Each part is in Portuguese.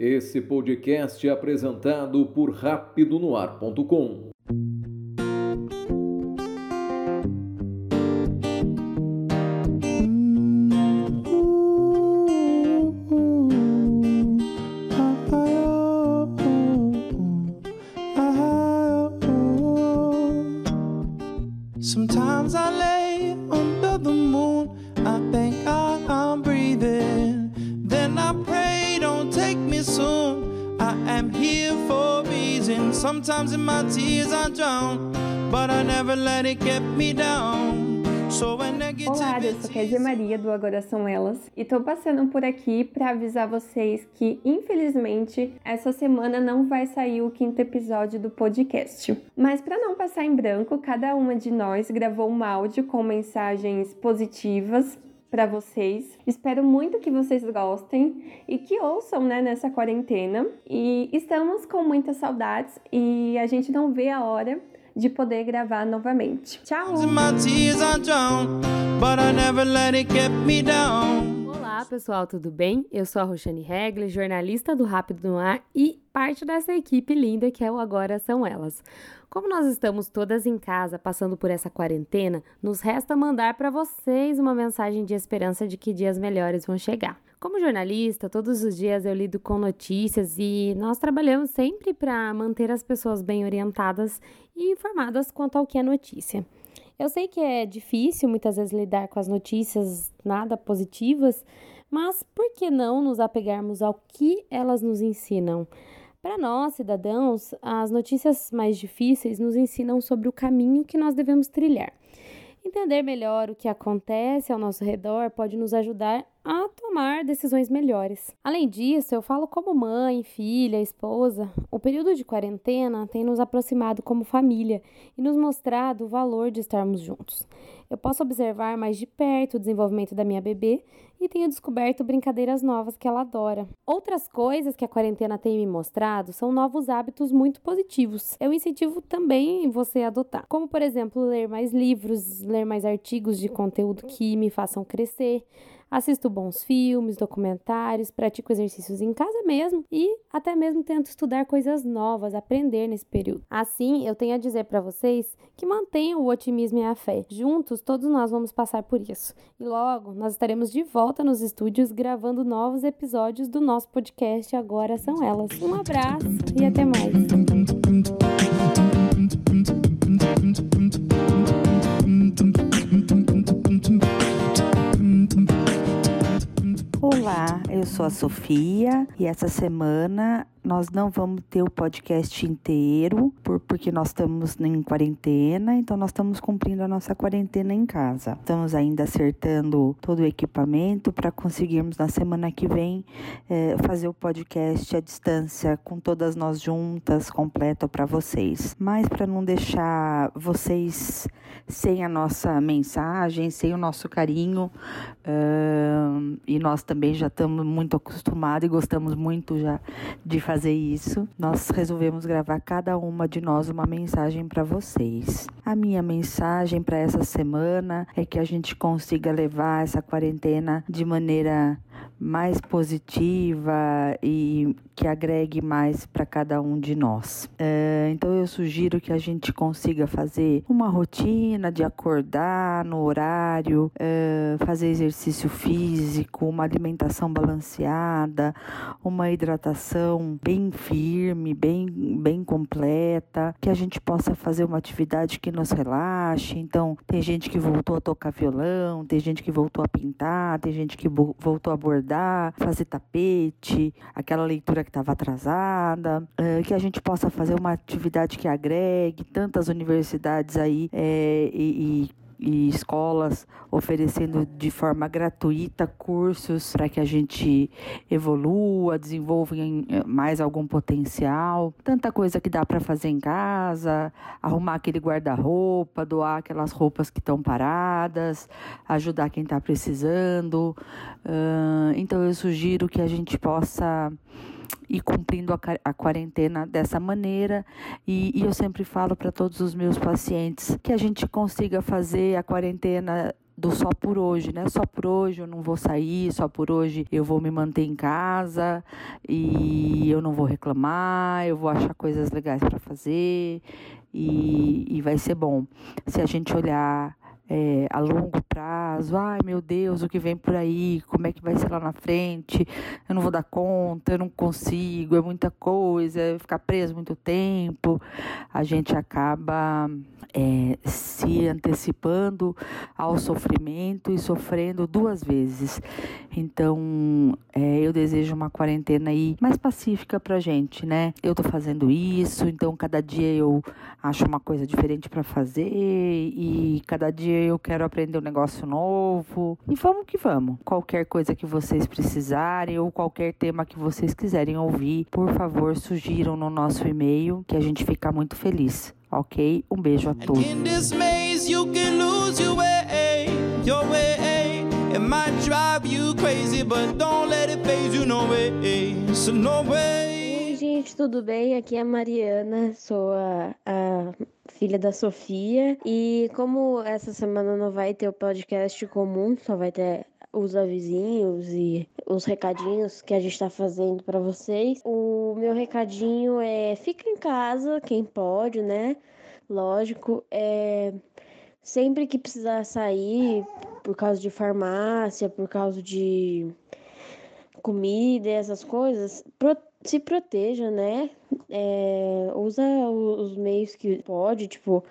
Esse podcast é apresentado por rapidonoar.com. pray, don't take me soon. I am here for a reason. Sometimes in my tears I drown, but I never let it get me down. Olá, eu sou Kézia Maria do Agora São Elas e tô passando por aqui para avisar vocês que, infelizmente, essa semana não vai sair o quinto episódio do podcast. Mas para não passar em branco, cada uma de nós gravou um áudio com mensagens positivas para vocês. Espero muito que vocês gostem e que ouçam, né, nessa quarentena. E estamos com muitas saudades e a gente não vê a hora de poder gravar novamente. Tchau! Olá pessoal, tudo bem? Eu sou a Roxane Regler, jornalista do Rápido no Ar e parte dessa equipe linda que é o Agora São Elas. Como nós estamos todas em casa passando por essa quarentena, nos resta mandar para vocês uma mensagem de esperança de que dias melhores vão chegar. Como jornalista, todos os dias eu lido com notícias e nós trabalhamos sempre para manter as pessoas bem orientadas e informadas quanto ao que é notícia. Eu sei que é difícil muitas vezes lidar com as notícias nada positivas, mas por que não nos apegarmos ao que elas nos ensinam? Para nós, cidadãos, as notícias mais difíceis nos ensinam sobre o caminho que nós devemos trilhar. Entender melhor o que acontece ao nosso redor pode nos ajudar a tomar decisões melhores. Além disso, eu falo como mãe, filha, esposa. O período de quarentena tem nos aproximado como família e nos mostrado o valor de estarmos juntos. Eu posso observar mais de perto o desenvolvimento da minha bebê e tenho descoberto brincadeiras novas que ela adora. Outras coisas que a quarentena tem me mostrado são novos hábitos muito positivos. Eu incentivo também você a adotar, como por exemplo, ler mais livros, ler mais artigos de conteúdo que me façam crescer, assisto bons filmes, documentários, pratico exercícios em casa mesmo e até mesmo tento estudar coisas novas, aprender nesse período. Assim, eu tenho a dizer para vocês que mantenham o otimismo e a fé. Juntos, todos nós vamos passar por isso. E logo, nós estaremos de volta nos estúdios gravando novos episódios do nosso podcast Agora São Elas. Um abraço e até mais. Sou a Sofia e essa semana nós não vamos ter o podcast inteiro, por, porque nós estamos em quarentena, então nós estamos cumprindo a nossa quarentena em casa. Estamos ainda acertando todo o equipamento para conseguirmos na semana que vem é, fazer o podcast à distância, com todas nós juntas, completo para vocês. Mas para não deixar vocês sem a nossa mensagem, sem o nosso carinho, uh, e nós também já estamos muito acostumados e gostamos muito já de fazer fazer isso, nós resolvemos gravar cada uma de nós uma mensagem para vocês. A minha mensagem para essa semana é que a gente consiga levar essa quarentena de maneira mais positiva e que agregue mais para cada um de nós. É, então eu sugiro que a gente consiga fazer uma rotina de acordar no horário, é, fazer exercício físico, uma alimentação balanceada, uma hidratação bem firme, bem, bem completa, que a gente possa fazer uma atividade que nos relaxe. Então, tem gente que voltou a tocar violão, tem gente que voltou a pintar, tem gente que voltou a bordar, fazer tapete, aquela leitura que estava atrasada, que a gente possa fazer uma atividade que agregue tantas universidades aí é, e, e e escolas oferecendo de forma gratuita cursos para que a gente evolua, desenvolva mais algum potencial. Tanta coisa que dá para fazer em casa, arrumar aquele guarda-roupa, doar aquelas roupas que estão paradas, ajudar quem está precisando. então eu sugiro que a gente possa e cumprindo a, a quarentena dessa maneira. E, e eu sempre falo para todos os meus pacientes que a gente consiga fazer a quarentena do só por hoje, né? Só por hoje eu não vou sair, só por hoje eu vou me manter em casa e eu não vou reclamar, eu vou achar coisas legais para fazer e, e vai ser bom. Se a gente olhar é, a longo prazo, ai meu Deus, o que vem por aí, como é que vai ser lá na frente, eu não vou dar conta, eu não consigo, é muita coisa, ficar preso muito tempo, a gente acaba é, se antecipando ao sofrimento e sofrendo duas vezes. Então, é, eu desejo uma quarentena aí mais pacífica pra gente, né? Eu tô fazendo isso, então cada dia eu acho uma coisa diferente para fazer e cada dia eu quero aprender um negócio novo. E vamos que vamos. Qualquer coisa que vocês precisarem ou qualquer tema que vocês quiserem ouvir, por favor, sugiram no nosso e-mail que a gente fica muito feliz. Ok? Um beijo a todos. Oi, gente, tudo bem? Aqui é a Mariana, sou a, a filha da Sofia. E como essa semana não vai ter o podcast comum, só vai ter os avisinhos e os recadinhos que a gente está fazendo para vocês. O meu recadinho é: fica em casa, quem pode, né? Lógico, é sempre que precisar sair, por causa de farmácia, por causa de comida essas coisas, se proteja, né? É, usa os meios que pode, tipo,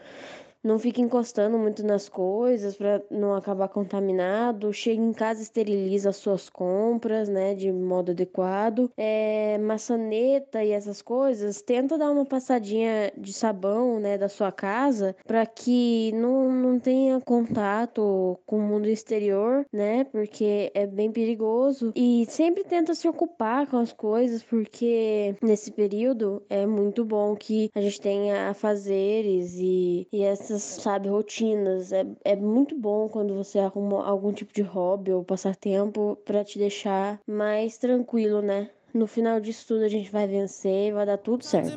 não fique encostando muito nas coisas para não acabar contaminado. Chega em casa, esteriliza as suas compras, né, de modo adequado. É, maçaneta e essas coisas, tenta dar uma passadinha de sabão, né, da sua casa para que não, não tenha contato com o mundo exterior, né, porque é bem perigoso. E sempre tenta se ocupar com as coisas, porque nesse período é muito bom que a gente tenha afazeres e, e essas sabe, rotinas. É, é muito bom quando você arruma algum tipo de hobby ou passatempo para te deixar mais tranquilo, né? No final disso tudo a gente vai vencer e vai dar tudo certo.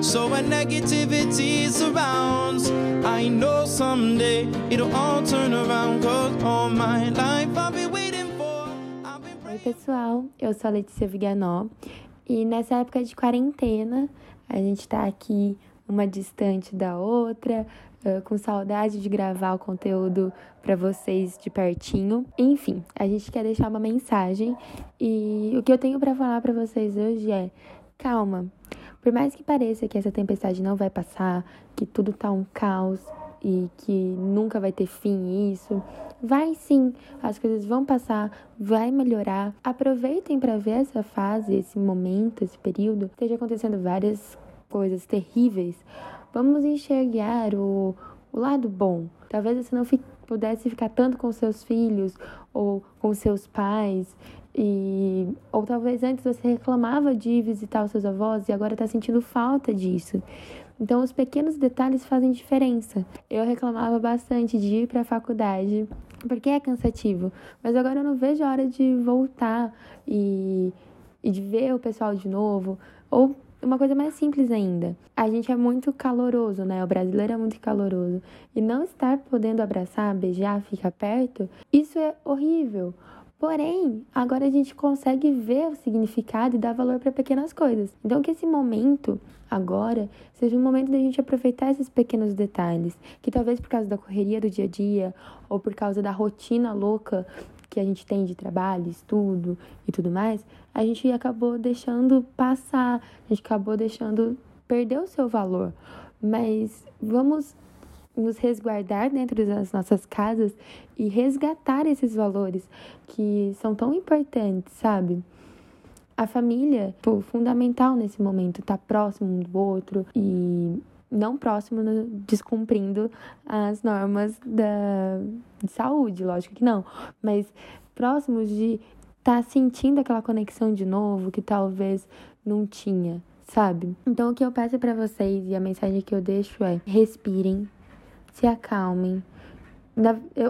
So when negativity surrounds, I know someday it'll all turn around. Cause all my life I've been waiting for. Oi, pessoal, eu sou a Letícia Viganó e nessa época de quarentena, a gente tá aqui uma distante da outra, com saudade de gravar o conteúdo para vocês de pertinho. Enfim, a gente quer deixar uma mensagem e o que eu tenho para falar para vocês hoje é: calma. Por mais que pareça que essa tempestade não vai passar, que tudo tá um caos, e que nunca vai ter fim isso. Vai sim, as coisas vão passar, vai melhorar. Aproveitem para ver essa fase, esse momento, esse período. Esteja acontecendo várias coisas terríveis. Vamos enxergar o, o lado bom. Talvez você não fique, pudesse ficar tanto com seus filhos ou com seus pais. E, ou talvez antes você reclamava de visitar os seus avós e agora está sentindo falta disso. Então, os pequenos detalhes fazem diferença. Eu reclamava bastante de ir para a faculdade, porque é cansativo, mas agora eu não vejo a hora de voltar e, e de ver o pessoal de novo. Ou uma coisa mais simples ainda. A gente é muito caloroso, né? O brasileiro é muito caloroso. E não estar podendo abraçar, beijar, ficar perto, isso é horrível. Porém, agora a gente consegue ver o significado e dar valor para pequenas coisas. Então, que esse momento, agora, seja um momento da gente aproveitar esses pequenos detalhes, que talvez por causa da correria do dia a dia ou por causa da rotina louca que a gente tem de trabalho, estudo e tudo mais, a gente acabou deixando passar, a gente acabou deixando perder o seu valor. Mas vamos nos resguardar dentro das nossas casas e resgatar esses valores que são tão importantes, sabe? A família, pô, fundamental nesse momento, tá próximo um do outro e não próximo, descumprindo as normas da de saúde, lógico que não, mas próximos de estar tá sentindo aquela conexão de novo que talvez não tinha, sabe? Então o que eu peço para vocês e a mensagem que eu deixo é: respirem, se acalmem.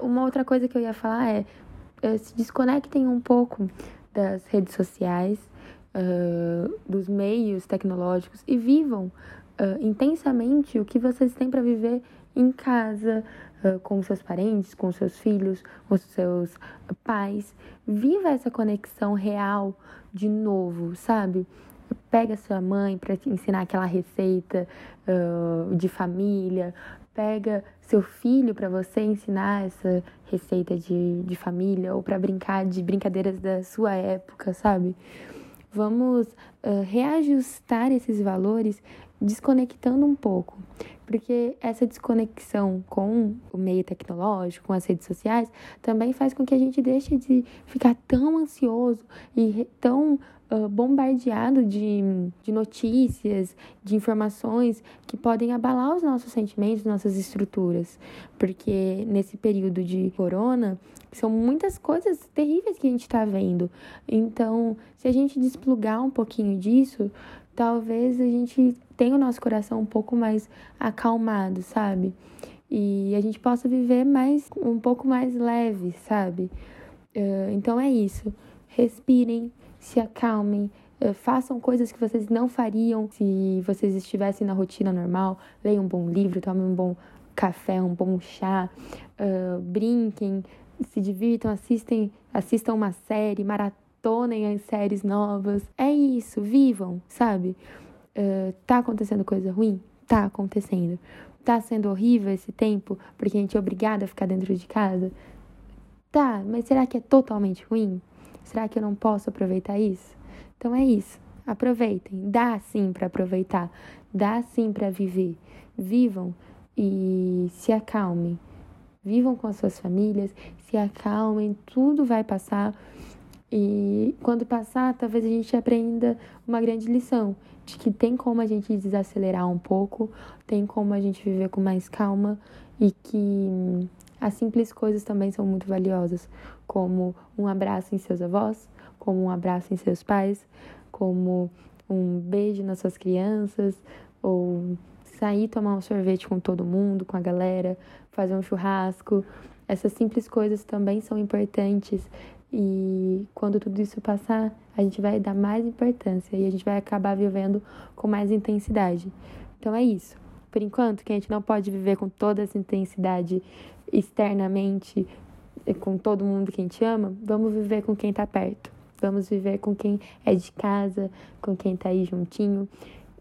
Uma outra coisa que eu ia falar é, é se desconectem um pouco das redes sociais, uh, dos meios tecnológicos e vivam uh, intensamente o que vocês têm para viver em casa, uh, com seus parentes, com seus filhos, com seus pais. Viva essa conexão real de novo, sabe? Pega sua mãe para te ensinar aquela receita uh, de família, pega seu filho para você ensinar essa receita de, de família ou para brincar de brincadeiras da sua época, sabe? Vamos uh, reajustar esses valores desconectando um pouco, porque essa desconexão com o meio tecnológico, com as redes sociais, também faz com que a gente deixe de ficar tão ansioso e tão bombardeado de, de notícias, de informações que podem abalar os nossos sentimentos, nossas estruturas. Porque nesse período de corona, são muitas coisas terríveis que a gente está vendo. Então, se a gente desplugar um pouquinho disso, talvez a gente tenha o nosso coração um pouco mais acalmado, sabe? E a gente possa viver mais um pouco mais leve, sabe? Uh, então é isso. Respirem, se acalmem, uh, façam coisas que vocês não fariam se vocês estivessem na rotina normal. Leiam um bom livro, tomem um bom café, um bom chá, uh, brinquem, se divirtam, assistem, assistam uma série, maratonem as séries novas. É isso, vivam, sabe? Uh, tá acontecendo coisa ruim? Tá acontecendo. Tá sendo horrível esse tempo porque a gente é obrigada a ficar dentro de casa? Tá, mas será que é totalmente ruim? Será que eu não posso aproveitar isso? Então é isso. Aproveitem. Dá sim para aproveitar. Dá sim para viver. Vivam e se acalmem. Vivam com as suas famílias, se acalmem, tudo vai passar. E quando passar, talvez a gente aprenda uma grande lição de que tem como a gente desacelerar um pouco, tem como a gente viver com mais calma e que as simples coisas também são muito valiosas, como um abraço em seus avós, como um abraço em seus pais, como um beijo nas suas crianças, ou sair tomar um sorvete com todo mundo, com a galera, fazer um churrasco. Essas simples coisas também são importantes e quando tudo isso passar, a gente vai dar mais importância e a gente vai acabar vivendo com mais intensidade. Então é isso. Por enquanto, que a gente não pode viver com toda essa intensidade externamente com todo mundo que a gente ama, vamos viver com quem tá perto. Vamos viver com quem é de casa, com quem tá aí juntinho.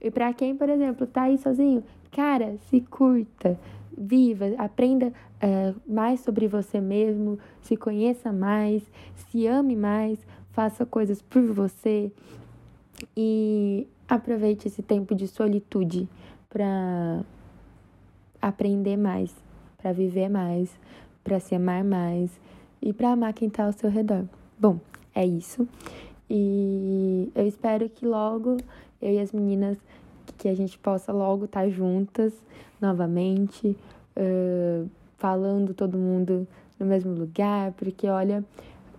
E para quem, por exemplo, tá aí sozinho, cara, se curta, viva, aprenda uh, mais sobre você mesmo, se conheça mais, se ame mais, faça coisas por você e aproveite esse tempo de solitude para aprender mais para viver mais, para se amar mais e para amar quem está ao seu redor. Bom, é isso. E eu espero que logo eu e as meninas que a gente possa logo estar tá juntas novamente, uh, falando todo mundo no mesmo lugar, porque olha,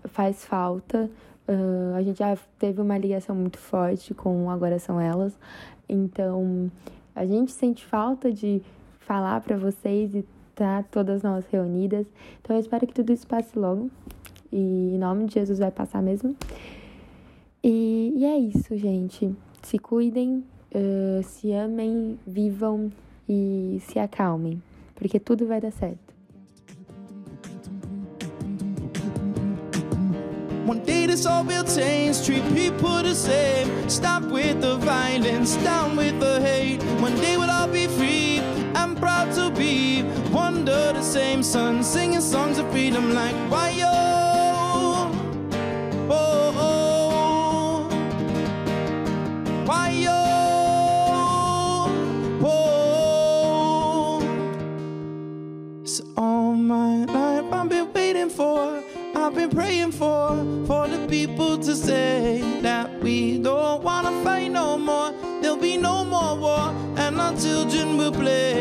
faz falta. Uh, a gente já teve uma ligação muito forte com Agora São Elas, então a gente sente falta de falar para vocês e tá? Todas nós reunidas. Então eu espero que tudo isso passe logo. E em nome de Jesus vai passar mesmo. E, e é isso, gente. Se cuidem, uh, se amem, vivam e se acalmem. Porque tudo vai dar certo. One day this all will change, treat people the same. Stop with the violence, down with the. One day we'll all be free. I'm proud to be under the same sun, singing songs of freedom like why yo. Oh, oh, why yo. Oh, so oh, oh. all my life I've been waiting for. I've been praying for for the people to say that we don't wanna fight no more. There'll be no more war, children will play one day.